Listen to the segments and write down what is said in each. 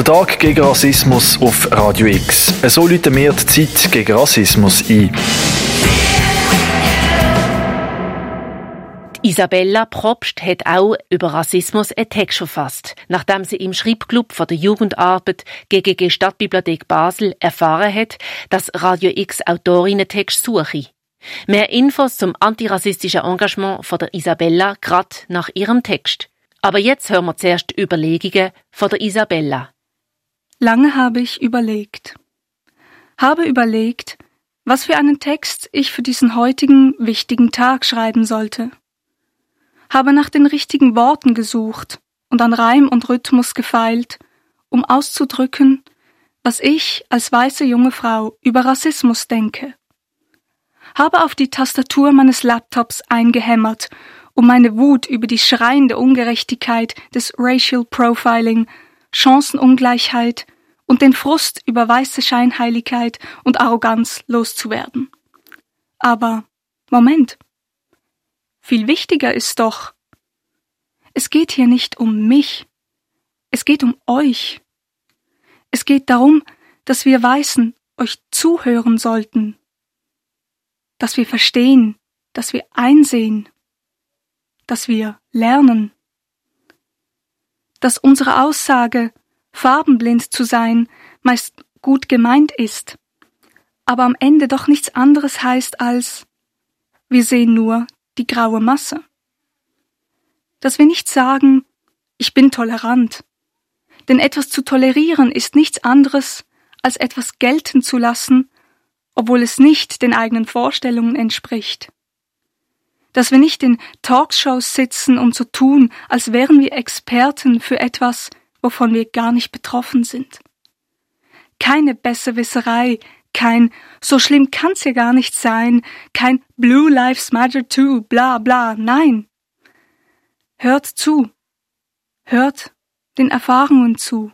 Der Tag gegen Rassismus auf Radio X. So läuten wir die Zeit gegen Rassismus ein. Isabella Probst hat auch über Rassismus einen Text verfasst, nachdem sie im Schreibclub von der Jugendarbeit GGG Stadtbibliothek Basel erfahren hat, dass Radio X Autorinnen-Text suche. Mehr Infos zum antirassistischen Engagement von der Isabella gerade nach ihrem Text. Aber jetzt hören wir zuerst Überlegungen von der Isabella. Lange habe ich überlegt. Habe überlegt, was für einen Text ich für diesen heutigen wichtigen Tag schreiben sollte habe nach den richtigen Worten gesucht und an Reim und Rhythmus gefeilt, um auszudrücken, was ich als weiße junge Frau über Rassismus denke. Habe auf die Tastatur meines Laptops eingehämmert, um meine Wut über die schreiende Ungerechtigkeit des Racial Profiling, Chancenungleichheit und den Frust über weiße Scheinheiligkeit und Arroganz loszuwerden. Aber Moment. Viel wichtiger ist doch, es geht hier nicht um mich, es geht um euch. Es geht darum, dass wir Weißen euch zuhören sollten, dass wir verstehen, dass wir einsehen, dass wir lernen, dass unsere Aussage, farbenblind zu sein, meist gut gemeint ist, aber am Ende doch nichts anderes heißt als wir sehen nur die graue Masse. Dass wir nicht sagen, ich bin tolerant. Denn etwas zu tolerieren ist nichts anderes, als etwas gelten zu lassen, obwohl es nicht den eigenen Vorstellungen entspricht. Dass wir nicht in Talkshows sitzen und so tun, als wären wir Experten für etwas, wovon wir gar nicht betroffen sind. Keine Besserwisserei, kein so schlimm kann's ja gar nicht sein, kein Blue Lives Matter too, bla bla, nein. Hört zu, hört den Erfahrungen zu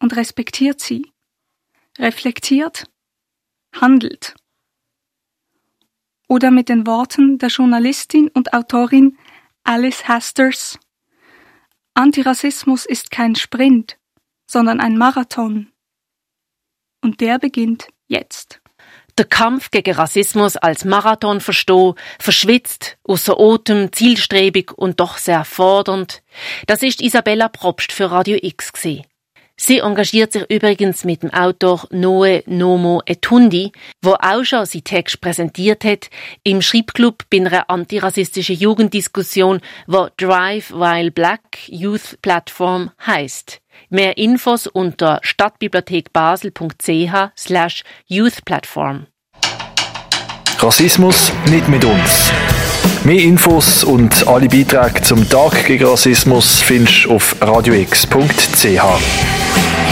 und respektiert sie, reflektiert, handelt. Oder mit den Worten der Journalistin und Autorin Alice Hasters Antirassismus ist kein Sprint, sondern ein Marathon. Und der beginnt jetzt. Der Kampf gegen Rassismus als Marathon verstehen, verschwitzt, außer Atem, zielstrebig und doch sehr fordernd. Das ist Isabella Probst für Radio X gewesen. Sie engagiert sich übrigens mit dem Autor Noe Nomo Etundi, wo auch schon seinen Text präsentiert hat, im Schreibclub bei einer antirassistischen Jugenddiskussion, wo Drive While Black Youth Platform heißt. Mehr Infos unter stadtbibliothekbasel.ch slash youthplatform. Rassismus nicht mit uns. Mehr Infos und alle Beiträge zum Tag gegen Rassismus findest du auf radiox.ch. Yeah.